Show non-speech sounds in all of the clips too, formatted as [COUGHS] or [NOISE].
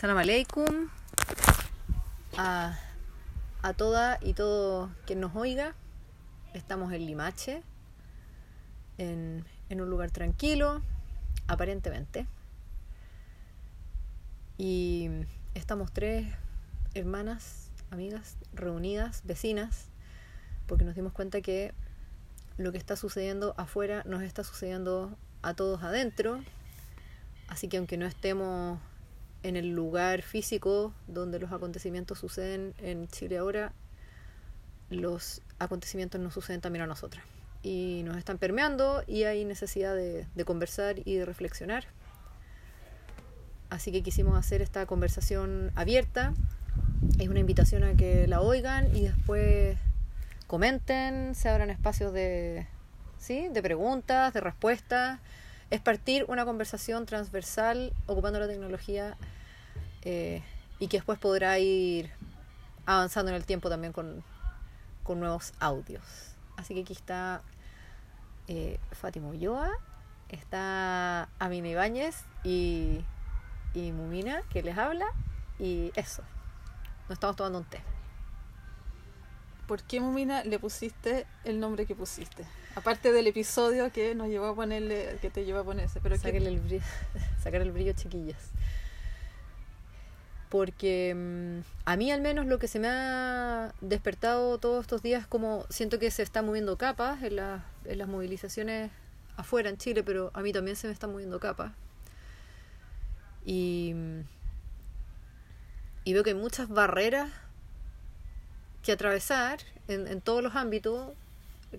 Salam aleikum a, a toda y todo quien nos oiga. Estamos en Limache, en, en un lugar tranquilo, aparentemente. Y estamos tres hermanas, amigas, reunidas, vecinas, porque nos dimos cuenta que lo que está sucediendo afuera nos está sucediendo a todos adentro. Así que aunque no estemos en el lugar físico donde los acontecimientos suceden en Chile ahora, los acontecimientos nos suceden también a nosotras. Y nos están permeando y hay necesidad de, de conversar y de reflexionar. Así que quisimos hacer esta conversación abierta. Es una invitación a que la oigan y después comenten, se abran espacios de, ¿sí? de preguntas, de respuestas. Es partir una conversación transversal ocupando la tecnología eh, y que después podrá ir avanzando en el tiempo también con, con nuevos audios. Así que aquí está eh, Fátima Ulloa, está Amina Ibáñez y, y Mumina que les habla y eso. Nos estamos tomando un té. ¿Por qué, Mumina, le pusiste el nombre que pusiste? Aparte del episodio que nos llevó a ponerle, que te llevó a ponerse. Pero Sáquenle el brillo, [LAUGHS] sacar el brillo, chiquillas. Porque mm, a mí al menos lo que se me ha despertado todos estos días como siento que se está moviendo capas en, la- en las movilizaciones afuera en Chile, pero a mí también se me están moviendo capas. Y, mm, y veo que hay muchas barreras que atravesar en, en todos los ámbitos.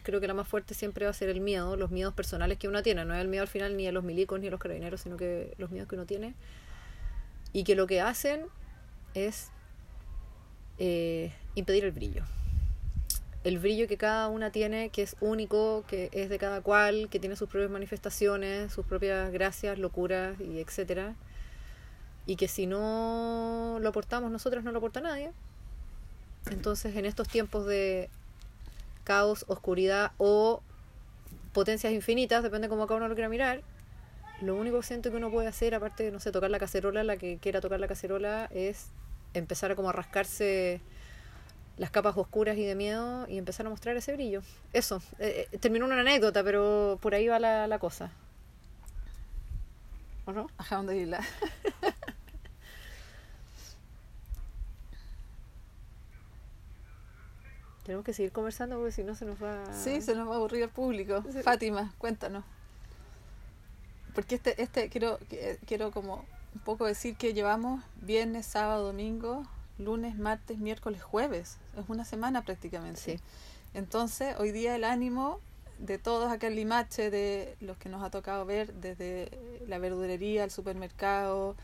Creo que la más fuerte siempre va a ser el miedo, los miedos personales que uno tiene. No es el miedo al final ni a los milicos ni a los carabineros, sino que los miedos que uno tiene. Y que lo que hacen es eh, impedir el brillo. El brillo que cada una tiene, que es único, que es de cada cual, que tiene sus propias manifestaciones, sus propias gracias, locuras y etcétera. Y que si no lo aportamos nosotros, no lo aporta nadie. Entonces, en estos tiempos de caos, oscuridad o potencias infinitas, depende cómo cada uno lo quiera mirar, lo único que siento que uno puede hacer, aparte de, no sé, tocar la cacerola, la que quiera tocar la cacerola, es empezar a como a rascarse las capas oscuras y de miedo y empezar a mostrar ese brillo. Eso, eh, eh, terminó una anécdota, pero por ahí va la, la cosa. ¿O no? ¿dónde irla? [LAUGHS] Tenemos que seguir conversando porque si no se nos va... Sí, se nos va a aburrir el público. Sí. Fátima, cuéntanos. Porque este, este quiero, que- quiero como un poco decir que llevamos viernes, sábado, domingo, lunes, martes, miércoles, jueves. Es una semana prácticamente. Sí. Entonces, hoy día el ánimo de todos acá en Limache, de los que nos ha tocado ver, desde la verdurería, el supermercado,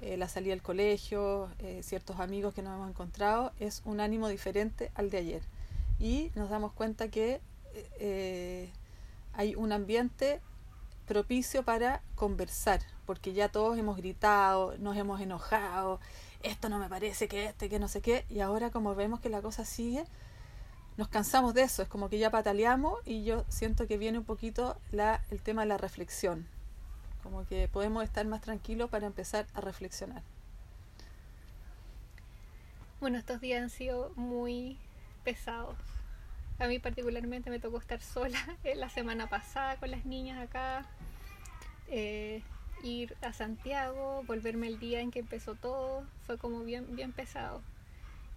eh, la salida al colegio, eh, ciertos amigos que nos hemos encontrado, es un ánimo diferente al de ayer. Y nos damos cuenta que eh, hay un ambiente propicio para conversar, porque ya todos hemos gritado, nos hemos enojado, esto no me parece que este, que no sé qué, y ahora como vemos que la cosa sigue, nos cansamos de eso, es como que ya pataleamos y yo siento que viene un poquito la, el tema de la reflexión, como que podemos estar más tranquilos para empezar a reflexionar. Bueno, estos días han sido muy pesados. A mí particularmente me tocó estar sola [LAUGHS] la semana pasada con las niñas acá, eh, ir a Santiago, volverme el día en que empezó todo, fue como bien, bien pesado.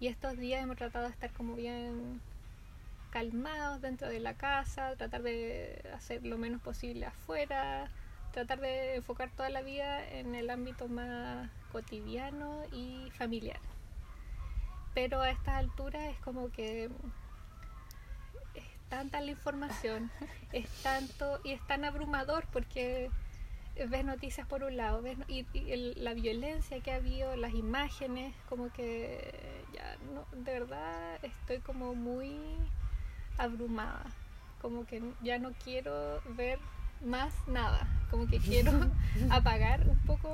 Y estos días hemos tratado de estar como bien calmados dentro de la casa, tratar de hacer lo menos posible afuera, tratar de enfocar toda la vida en el ámbito más cotidiano y familiar pero a estas alturas es como que tanta la información, [LAUGHS] es tanto y es tan abrumador porque ves noticias por un lado, ves y, y el- la violencia que ha habido, las imágenes, como que ya no, de verdad estoy como muy abrumada, como que ya no quiero ver más nada, como que quiero [LAUGHS] apagar un poco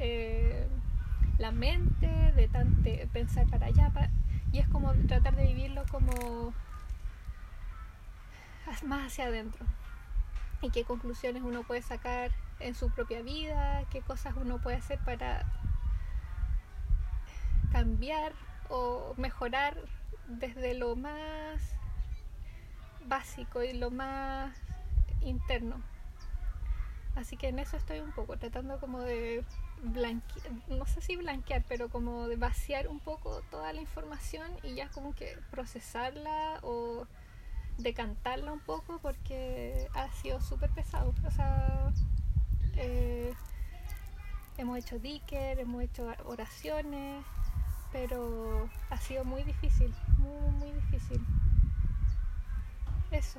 eh, la mente, de tan- de pensar para allá, y es como tratar de vivirlo como más hacia adentro. Y qué conclusiones uno puede sacar en su propia vida, qué cosas uno puede hacer para cambiar o mejorar desde lo más básico y lo más interno. Así que en eso estoy un poco, tratando como de blanquear, no sé si blanquear, pero como de vaciar un poco toda la información y ya como que procesarla o decantarla un poco porque ha sido súper pesado. O sea, eh, hemos hecho dicker, hemos hecho oraciones, pero ha sido muy difícil, muy, muy difícil. Eso.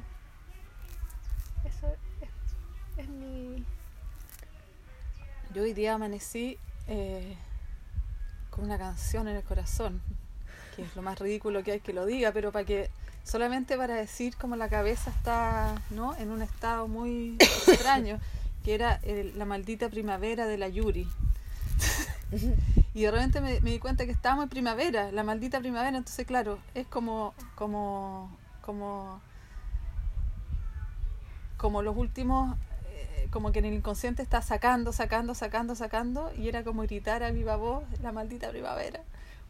Eso es, es mi... Yo hoy día amanecí eh, con una canción en el corazón, que es lo más ridículo que hay que lo diga, pero para que solamente para decir cómo la cabeza está ¿no? en un estado muy extraño, [COUGHS] que era el- la maldita primavera de la Yuri. [LAUGHS] y de repente me, me di cuenta que estábamos en primavera, la maldita primavera, entonces claro, es como, como, como, como los últimos, eh, como que en el inconsciente está sacando, sacando, sacando, sacando, y era como gritar a viva voz, la maldita primavera.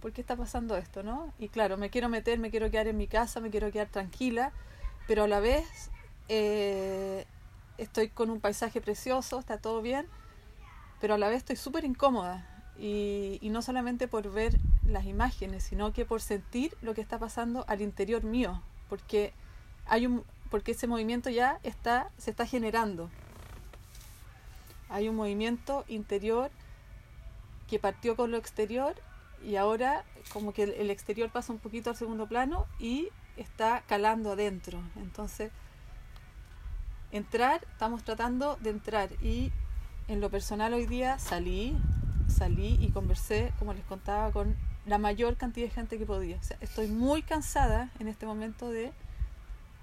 ¿Por qué está pasando esto, no? Y claro, me quiero meter, me quiero quedar en mi casa, me quiero quedar tranquila, pero a la vez eh, estoy con un paisaje precioso, está todo bien, pero a la vez estoy súper incómoda. Y, y no solamente por ver las imágenes, sino que por sentir lo que está pasando al interior mío, porque hay un, porque ese movimiento ya está, se está generando. Hay un movimiento interior que partió con lo exterior y ahora como que el, exterior pasa un poquito al segundo plano y está calando adentro. Entonces, entrar, estamos tratando de entrar y en lo personal hoy día salí, salí y conversé, como les contaba, con la mayor cantidad de gente que podía. O sea, estoy muy cansada en este momento de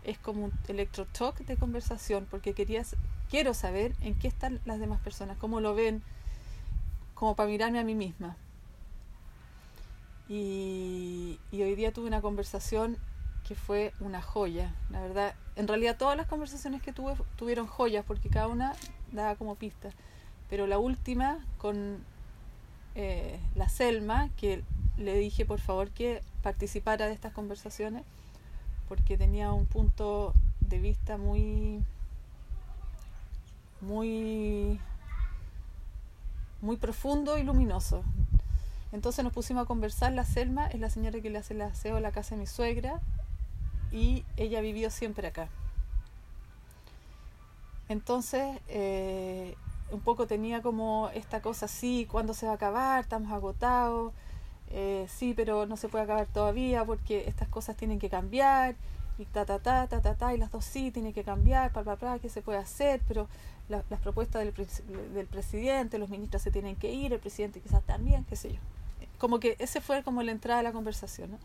es como un electrochoc de conversación porque querías quiero saber en qué están las demás personas, cómo lo ven, como para mirarme a mí misma. Y, hoy día tuve una conversación que fue una joya, la verdad. En realidad todas las conversaciones que tuve tuvieron joyas porque cada una daba como pista. Pero la última con eh, la Selma, que le dije por favor que participara de estas conversaciones porque tenía un punto de vista muy muy muy profundo y luminoso. Entonces nos pusimos a conversar, la Selma es la señora que le hace el aseo a la casa de mi suegra y ella vivió siempre acá. Entonces, eh, un poco tenía como esta cosa así, ¿cuándo se va a acabar? Estamos agotados. Eh, sí, pero no se puede acabar todavía porque estas cosas tienen que cambiar y ta ta ta ta ta ta y las dos sí tienen que cambiar, pa pa pa, qué se puede hacer, pero la, las propuestas del, del presidente, los ministros se tienen que ir, el presidente quizás también, qué sé yo. Como que ese fue como la entrada de la conversación.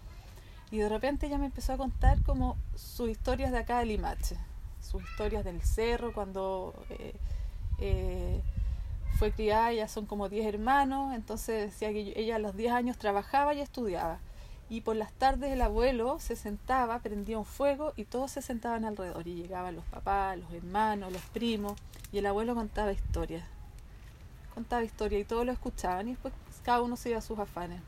Y de repente ella me empezó a contar como sus historias de acá de Limache, sus historias del cerro, cuando eh, eh, fue criada, ya son como 10 hermanos, entonces decía que ella a los 10 años trabajaba y estudiaba. Y por las tardes el abuelo se sentaba, prendía un fuego y todos se sentaban alrededor. Y llegaban los papás, los hermanos, los primos, y el abuelo contaba historias. Contaba historias y todos lo escuchaban y después cada uno se iba a sus afanes.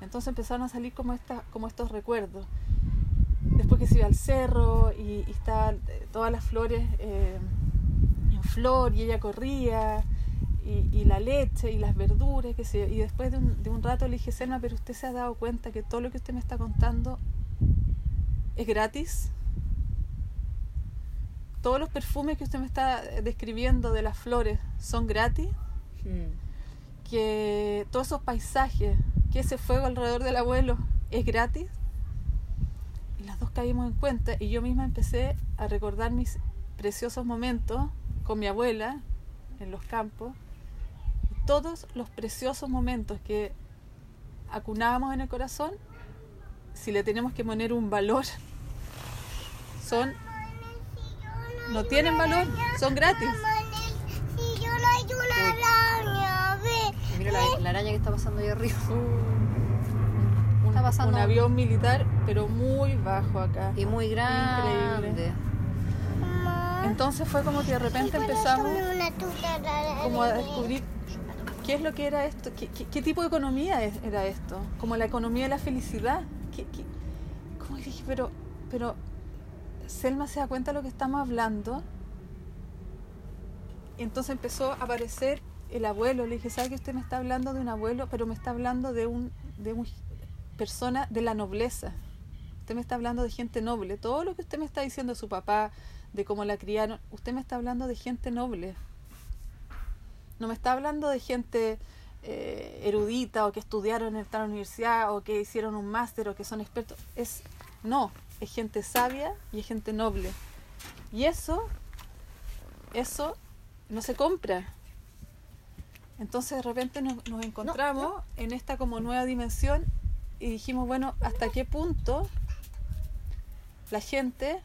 Entonces empezaron a salir como, como estos recuerdos. Después que se iba al cerro y, y estaban todas las flores eh, en flor y ella corría y, la leche y las verduras, que se, y después de un, de un rato le dije, Selma, pero usted se ha dado cuenta que todo lo que usted me está contando es gratis. Todos los perfumes que usted me está describiendo de las flores son gratis. Mm. Que todos esos paisajes, que ese fuego alrededor del abuelo es gratis. Y las dos caímos en cuenta y yo misma empecé a recordar mis preciosos momentos con mi abuela en los campos todos los preciosos momentos que acunábamos en el corazón, si le tenemos que poner un valor, son no tienen valor, son gratis. Mira la, la, araña que está pasando ahí arriba. [LAUGHS] Un, está pasando un avión militar, pero muy bajo acá. Y muy grande. Increíble. Entonces fue como que de repente empezamos como a descubrir ¿Qué es lo que era esto? ¿Qué, qué- qué tipo de economía es- era esto? Como la economía de la felicidad. ¿Qué, qué? ¿Cómo que dije? Pero, pero, Selma se da cuenta de lo que estamos hablando. Y entonces empezó a aparecer el abuelo. Le dije, ¿sabe que usted me está hablando de un abuelo? Pero me está hablando de un, de un persona de la nobleza. Usted me está hablando de gente noble. Todo lo que usted me está diciendo de su papá, de cómo la criaron, usted me está hablando de gente noble. No me está hablando de gente eh, erudita o que estudiaron en tal universidad o que hicieron un máster o que son expertos. Es no, es gente sabia y es gente noble. Y eso, eso no se compra. Entonces de repente nos, nos encontramos en esta como nueva dimensión y dijimos, bueno, ¿hasta qué punto la gente,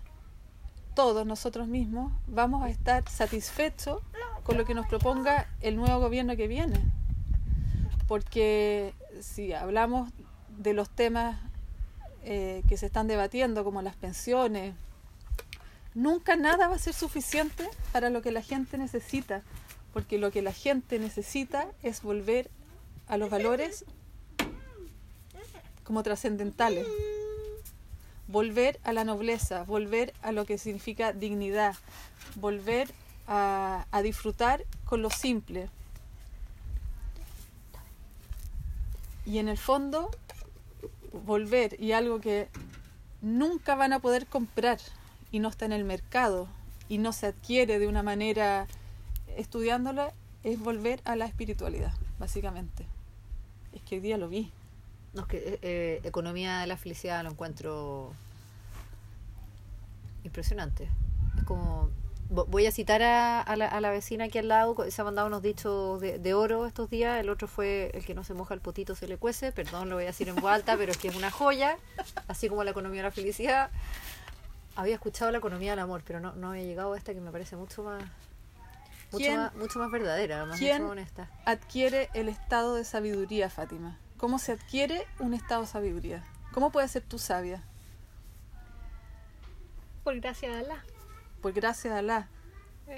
todos nosotros mismos, vamos a estar satisfechos con lo que nos proponga el nuevo gobierno que viene? Porque si hablamos de los temas eh, que se están debatiendo, como las pensiones, nunca nada va a ser suficiente para lo que la gente necesita, porque lo que la gente necesita es volver a los valores como trascendentales, volver a la nobleza, volver a lo que significa dignidad, volver a, disfrutar con lo simple. Y en el fondo, volver y algo que nunca van a poder comprar y no está en el mercado y no se adquiere de una manera estudiándola es volver a la espiritualidad, básicamente. Es que hoy día lo vi. No, es que eh, eh, economía de la felicidad lo encuentro impresionante. Es como. vo- Voy a citar a, a la, a la vecina aquí al lado, se ha mandado unos dichos de, de oro estos días. El otro fue el que no se moja el potito se le cuece. Perdón, lo voy a decir en voz alta, pero es que es una joya. Así como la economía de la felicidad. Había escuchado la economía del amor, pero no, no había llegado a esta que me parece mucho más. Mucho, ¿Quién- más, mucho más verdadera, más, quién- mucho honesta. Adquiere el estado de sabiduría, Fátima. ¿Cómo se adquiere un estado de sabiduría? ¿Cómo puedes ser tú sabia? Por gracia de Alá. Por gracia de Alá.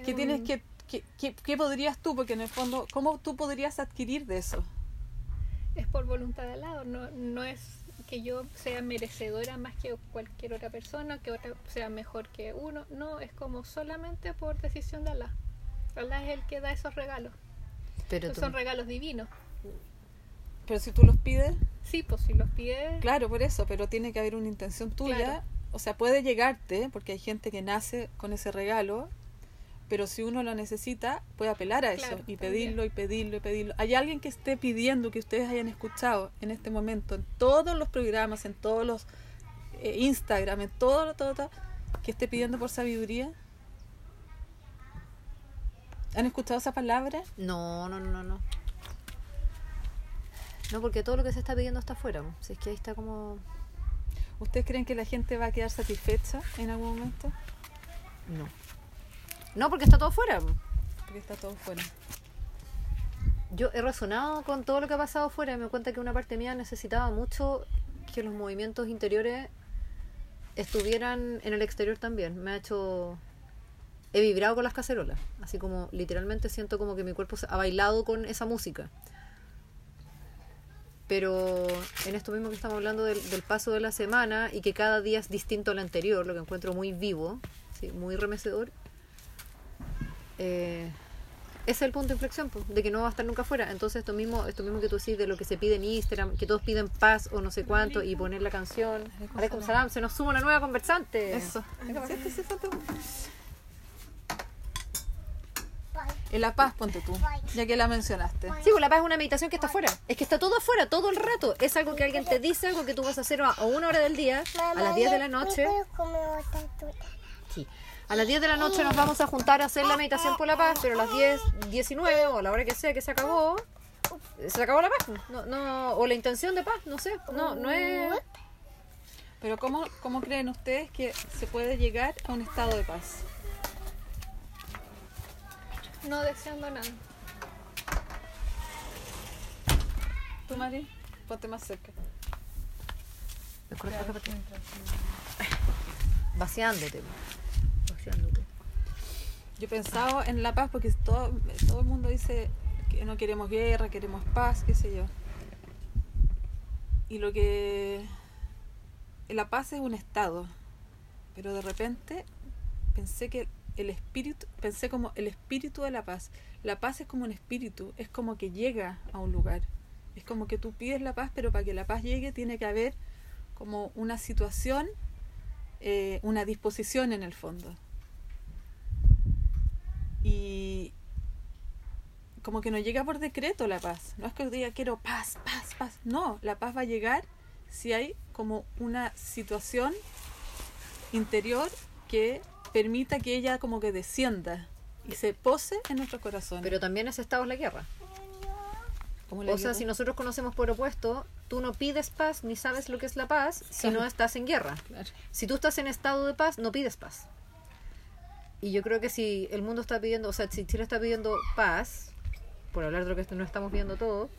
¿Qué tienes un- que, qué, qué- qué podrías tú? Porque en el fondo, ¿cómo tú podrías adquirir de eso? Es por voluntad de Alá. No, no es que yo sea merecedora más que cualquier otra persona, que otra sea mejor que uno. No, es como solamente por decisión de Alá. Es el que da esos regalos. Pero tú- Son regalos divinos. Pero si tú los pides, Sí, pues si los pides. claro, por eso, pero tiene que haber una intención tuya. Claro. O sea, puede llegarte, porque hay gente que nace con ese regalo, pero si uno lo necesita, puede apelar a eso y también. pedirlo y pedirlo y pedirlo. ¿Hay alguien que esté pidiendo que ustedes hayan escuchado en este momento, en todos los programas, en todos los eh, Instagram, en todo lo, todo, todo, que esté pidiendo por sabiduría? ¿Han escuchado esa palabra? No, no, no, no, no. No, porque todo lo que se está pidiendo está afuera. Si es que ahí está como... ¿Ustedes creen que la gente va a quedar satisfecha en algún momento? No. No, porque está todo afuera. po. Porque está todo fuera. Yo he razonado con todo lo que ha pasado afuera y me cuenta que una parte mía necesitaba mucho que los movimientos interiores estuvieran en el exterior también. Me ha hecho... He vibrado con las cacerolas. Así como literalmente siento como que mi cuerpo ha bailado con esa música. Pero en esto mismo que estamos hablando del, del paso de la semana y que cada día es distinto al anterior, lo que encuentro muy vivo, ¿sí? muy remecedor, eh, ese es el punto de inflexión, pues, de que no va a estar nunca fuera. Entonces, esto mismo, esto mismo que tú decís de lo que se pide en Instagram, que todos piden paz o no sé cuánto, y poner la canción. Aleikum salam. se nos suma una nueva conversante. Eso. Sí, sí. En La Paz, ponte tú, ya que la mencionaste. Sí, pues la paz es una meditación que está afuera. Es que está todo afuera, todo el rato. Es algo que alguien te dice, algo que tú vas a hacer a una hora del día, a las 10 de la noche. Sí. A las 10 de la noche nos vamos a juntar a hacer la meditación por la paz, pero a las 10, 19 o a la hora que sea que se acabó, se acabó la paz. No, no, o la intención de paz, no sé. No, no es. Pero ¿cómo, ¿cómo creen ustedes que se puede llegar a un estado de paz? No deseando nada. ¿Tú, Mari? Ponte más cerca. Vaciándote. Vaciándote. Yo he pensado en La Paz porque todo, todo el mundo dice que no queremos guerra, queremos paz, qué sé yo. Y lo que... La paz es un estado, pero de repente pensé que el espíritu, pensé como el espíritu de la paz. La paz es como un espíritu, es como que llega a un lugar. Es como que tú pides la paz, pero para que la paz llegue tiene que haber como una situación, eh, una disposición en el fondo. Y como que no llega por decreto la paz. No es que yo diga quiero paz, paz, paz. No, la paz va a llegar si hay como una situación interior que permita que ella como que descienda y se pose en nuestros corazones. Pero también ese estado es la guerra. La O sea, si nosotros conocemos por opuesto, tú no pides paz ni sabes lo que es la paz si no estás en guerra. Claro. Si tú estás en estado de paz, no pides paz. Y yo creo que si el mundo está pidiendo, o sea, si Chile está pidiendo paz, por hablar de lo que no estamos viendo todo,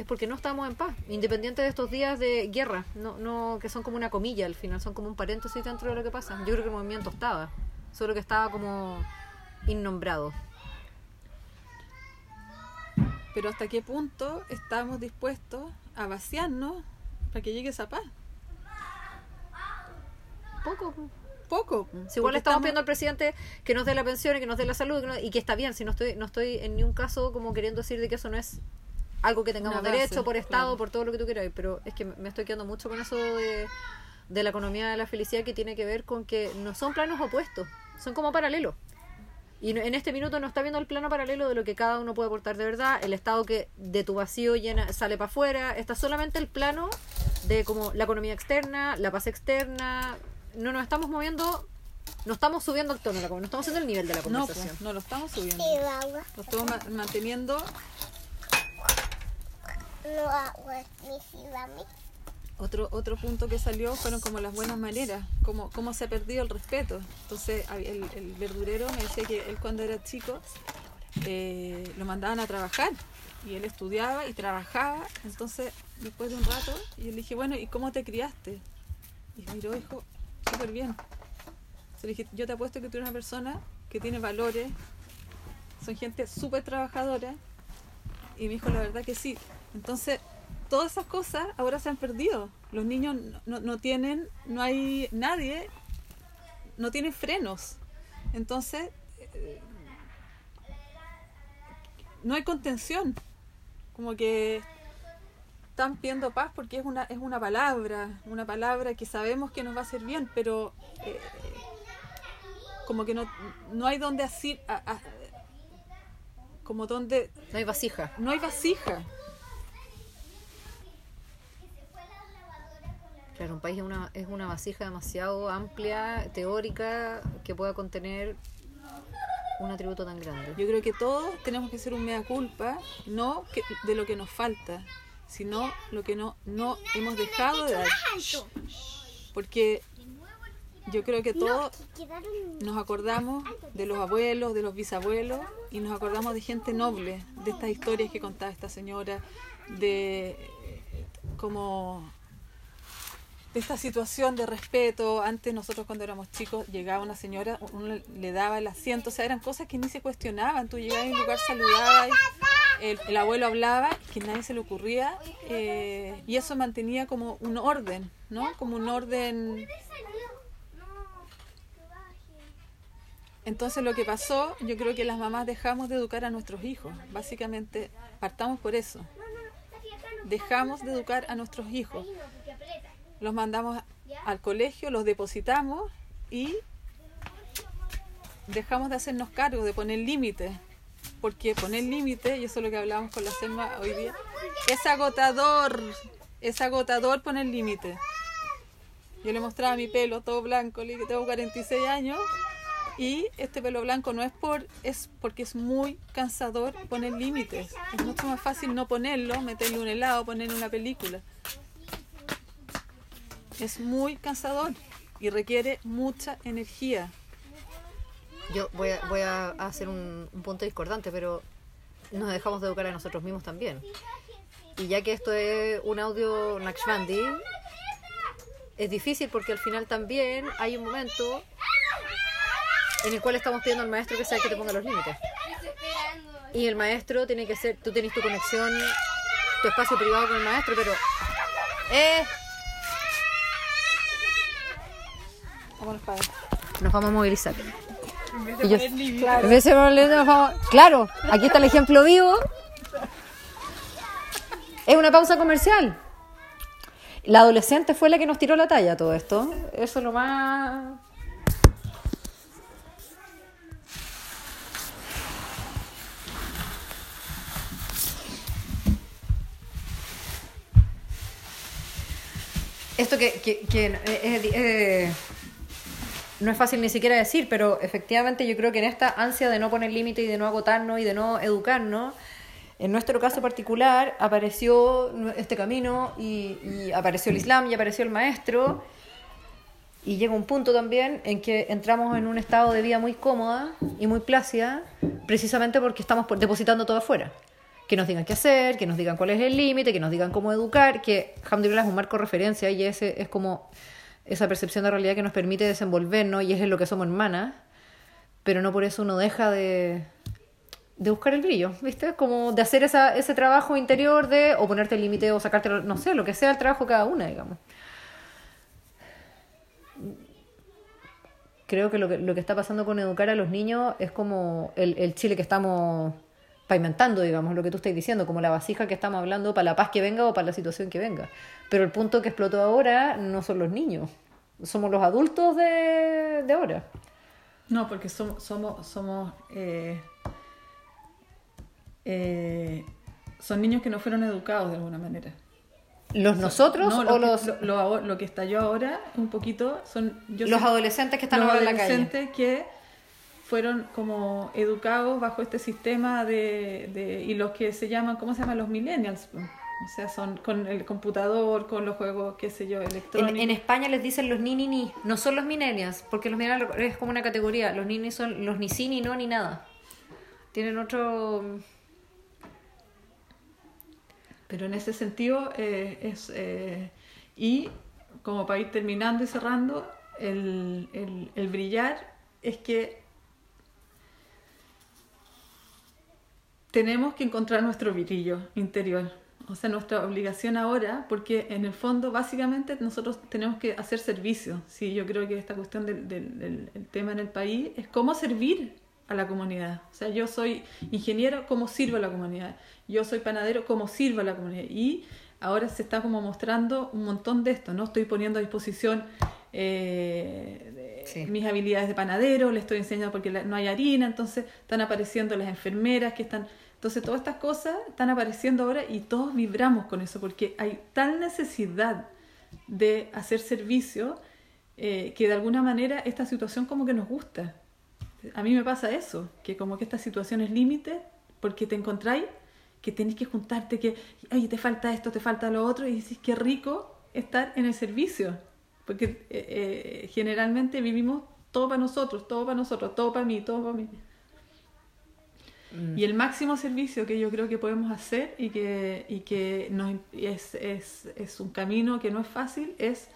es porque no estamos en paz, independiente de estos días de guerra, no, no que son como una comilla al final, son como un paréntesis dentro de lo que pasa. Yo creo que el movimiento estaba, solo que estaba como innombrado. Pero hasta qué punto estamos dispuestos a vaciarnos para que llegue esa paz. Poco. Poco. Si igual porque estamos pidiendo al presidente que nos dé la pensión y que nos dé la salud y que, no- y que está bien, si no estoy, no estoy en ningún caso como queriendo decir de que eso no es algo que tengamos base, derecho por Estado, claro. por todo lo que tú quieras, pero es que me estoy quedando mucho con eso de, de la economía de la felicidad que tiene que ver con que no son planos opuestos, son como paralelos. Y no- en este minuto no está viendo el plano paralelo de lo que cada uno puede aportar de verdad, el estado que de tu vacío llena, sale para afuera, está solamente el plano de como la economía externa, la paz externa, no nos estamos moviendo, no estamos subiendo el tono, de la con- no estamos haciendo el nivel de la No, conversación. pues, no lo estamos subiendo. Lo estamos ma- manteniendo. No agua. Me sirve a mí. Otro, otro punto que salió fueron como las buenas maneras, como cómo se ha perdido el respeto. Entonces el, el verdurero me decía que él cuando era chico eh, lo mandaban a trabajar y él estudiaba y trabajaba. Entonces después de un rato yo le dije, bueno, ¿y cómo te criaste? Y miró, dijo, súper bien. Entonces le dije, yo te apuesto que tú eres una persona que tiene valores, son gente súper trabajadora. Y me dijo, la verdad que sí. Entonces, todas esas cosas ahora se han perdido. Los niños no, no- tienen, no hay nadie, no tienen frenos. Entonces, eh, no hay contención. Como que están pidiendo paz porque es una, es una palabra, una palabra que sabemos que nos va a hacer bien, pero eh, como que no, no hay donde así, a- a- como donde No hay vasija. no hay vasija. Claro, un país es una, es una vasija demasiado amplia, teórica, que pueda contener un atributo tan grande. Yo creo que todos tenemos que ser un mea culpa, no que- de lo que nos falta, sino lo que no, no hemos dejado de dar. Porque yo creo que todos nos acordamos de los abuelos, de los bisabuelos, y nos acordamos de gente noble, de estas historias que contaba esta señora, de como de esta situación de respeto. Antes nosotros cuando éramos chicos llegaba una señora, uno le- le daba el asiento, o sea, eran cosas que ni se cuestionaban. Tú llegabas a un lugar, saludabas, el, el abuelo hablaba, que nadie se le ocurría, eh, y eso mantenía como un orden, ¿no? Como un orden Entonces lo que pasó, yo creo que las mamás dejamos de educar a nuestros hijos. Básicamente, partamos por eso. Dejamos de educar a nuestros hijos. Los mandamos al colegio, los depositamos y dejamos de hacernos cargo, de poner límites. Porque poner límites, y eso es lo que hablábamos con la SEMA hoy día, es agotador. Es agotador poner límites. Yo le mostraba mi pelo todo blanco, le dije tengo 46 años y este pelo blanco no es por es porque es muy cansador poner límites. Es mucho más fácil no ponerlo, meterle un helado, ponerle una película. Es muy cansador y requiere mucha energía. Yo voy a, voy a hacer un, un punto discordante, pero nos dejamos de educar a nosotros mismos también. Y ya que esto es un audio Nakshbandi, es difícil porque al final también hay un momento en el cual estamos pidiendo al maestro que sea el que te ponga los límites. Y el maestro tiene que ser, tú tienes tu conexión, tu espacio privado con el maestro, pero... ¡Eh! Vámonos para. Nos vamos a movilizar. En vez yo- de poner límite. En vez de ponerle- nos vamos- Claro, aquí está el ejemplo vivo. Es una pausa comercial. La adolescente fue la que nos tiró la talla todo esto. Eso es lo más... Esto que, que- que, eh, eh, no es fácil ni siquiera decir, pero efectivamente yo creo que en esta ansia de no poner límite y de no agotarnos y de no educarnos, en nuestro caso particular apareció este camino y, y apareció el Islam y apareció el maestro y llega un punto también en que entramos en un estado de vida muy cómoda y muy plácida precisamente porque estamos depositando todo afuera. Que nos digan qué hacer, que nos digan cuál es el límite, que nos digan cómo educar, que Alhamdulillah es un marco de referencia y ese es como esa percepción de realidad que nos permite desenvolvernos y es en lo que somos hermanas, pero no por eso uno deja de, de buscar el brillo, ¿viste? Como de hacer esa, ese trabajo interior de o ponerte el límite o sacarte, no sé, lo que sea el trabajo cada una, digamos. Creo que lo que, lo que está pasando con educar a los niños es como el, el Chile que estamos pavimentando, digamos, lo que tú estás diciendo, como la vasija que estamos hablando para la paz que venga o para la situación que venga. Pero el punto que explotó ahora no son los niños, somos los adultos de, de ahora. No, porque somos, somos, somos eh, eh, son niños que no fueron educados de alguna manera. ¿Los nosotros No, o lo, los, que, lo, lo que estalló ahora un poquito son yo los sé- adolescentes que están los ahora en la calle? adolescentes que fueron como educados bajo este sistema de, de- y los que se llaman ¿cómo se llaman los millennials? O sea, son con el computador, con los juegos, qué sé yo, En, electrónicos. en España les dicen los ni ni ni, no son los millennials, porque los millennials es como una categoría, los ni ni son los ni sí, ni no, ni nada. Tienen otro... Pero en ese sentido eh, es... eh, y como para ir terminando y cerrando, el, el- el brillar es que tenemos que encontrar nuestro brillo interior. O sea, nuestra obligación ahora, porque en el fondo básicamente nosotros tenemos que hacer servicio. Sí, yo creo que esta cuestión del, del- del- el tema en el país es cómo servir a la comunidad. O sea, yo soy ingeniero, ¿cómo sirvo a la comunidad? Yo soy panadero, ¿cómo sirvo a la comunidad? Y ahora se está como mostrando un montón de esto, ¿no? Estoy poniendo a disposición eh, Sí. mis habilidades de panadero, le estoy enseñando porque no hay harina, entonces están apareciendo las enfermeras que están... Entonces todas estas cosas están apareciendo ahora y todos vibramos con eso porque hay tal necesidad de hacer servicio eh, que de alguna manera esta situación como que nos gusta. A mí me pasa eso, que como que esta situación es límite porque te encontráis que tenés que juntarte, que, oye, te falta esto, te falta lo otro, y dices, qué rico estar en el servicio. Porque eh, eh, generalmente vivimos todo para nosotros, todo para nosotros, todo para mí, todo para mí. Y el máximo servicio que yo creo que podemos hacer y que, y que nos, es, es, es un camino que no es fácil, es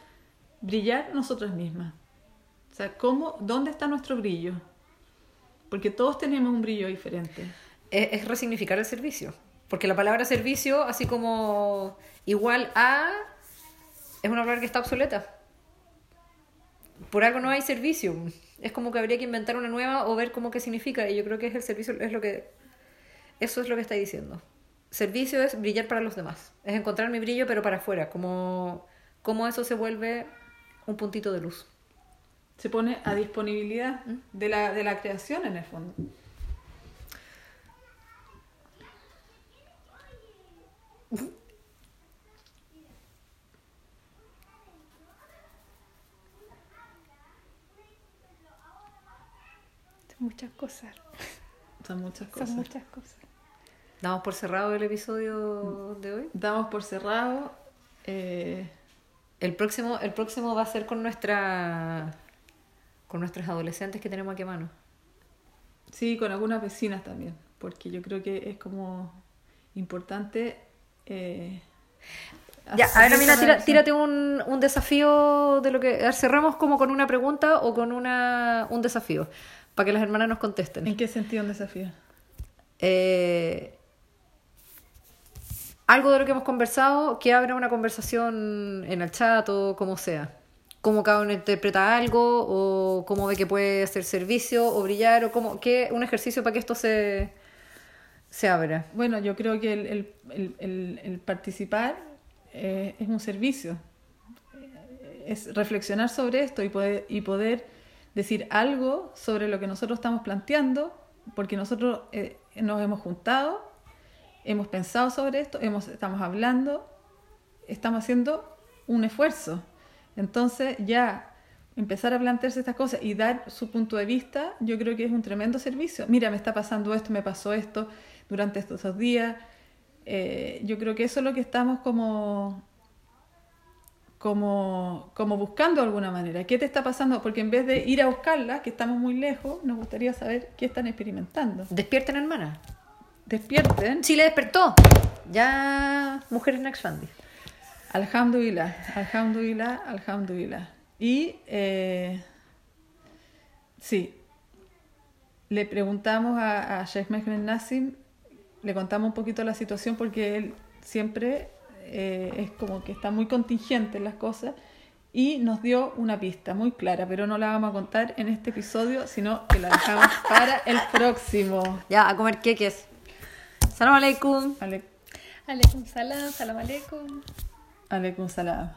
brillar nosotras mismas. O sea, ¿cómo, ¿dónde está nuestro brillo? Porque todos tenemos un brillo diferente. Es, es resignificar el servicio. Porque la palabra servicio, así como igual a, es una palabra que está obsoleta. Por algo no hay servicio. Es como que habría que inventar una nueva o ver cómo qué significa. Y yo creo que es el servicio, es lo que. Eso es lo que está diciendo. Servicio es brillar para los demás. Es encontrar mi brillo, pero para afuera. Como, como eso se vuelve un puntito de luz. Se pone a disponibilidad de la, de la creación en el fondo. Muchas cosas. Son muchas cosas. Son muchas cosas. Damos por cerrado el episodio de hoy. Damos por cerrado. eh, El próximo, el próximo va a ser con nuestra con nuestras adolescentes que tenemos aquí a mano. Sí, con algunas vecinas también, porque yo creo que es como importante. eh, Ya, a ver, esa tira- tírate un, un desafío de lo que. Cerramos como con una pregunta o con una, un desafío, para que las hermanas nos contesten. ¿En qué sentido un desafío? eh, algo de lo que hemos conversado, que abra una conversación en el chat o como sea. Cómo cada uno interpreta algo o cómo ve que puede hacer servicio o brillar o cómo, que un ejercicio para que esto se, se abra. Bueno, yo creo que el, el- el- participar eh, es un servicio. Es reflexionar sobre esto y poder, y poder decir algo sobre lo que nosotros estamos planteando, porque nosotros eh, nos hemos juntado, hemos pensado sobre esto, hemos, estamos hablando, estamos haciendo un esfuerzo. Entonces ya empezar a plantearse estas cosas y dar su punto de vista, yo creo que es un tremendo servicio. Mira, me está pasando esto, me pasó esto durante estos dos días. Eh, yo creo que eso es lo que estamos como, como, como buscando de alguna manera. ¿Qué te está pasando? Porque en vez de ir a buscarlas, que estamos muy lejos, nos gustaría saber qué están experimentando. Despierten, hermana. Despierten. Chile despertó. Ya, mujeres Next Fundy. Alhamdulillah, alhamdulillah, alhamdulillah. Y eh, sí, le preguntamos a, a Sheikh Mehmet Nassim, le contamos un poquito la situación porque él siempre eh, es como que está muy contingente en las cosas y nos dio una pista muy clara, pero no la vamos a contar en este episodio, sino que la dejamos [LAUGHS] para el próximo. Ya, a comer queques. Salam aleikum. Ale, Aleikum salam, salam aleikum. alaikum salam.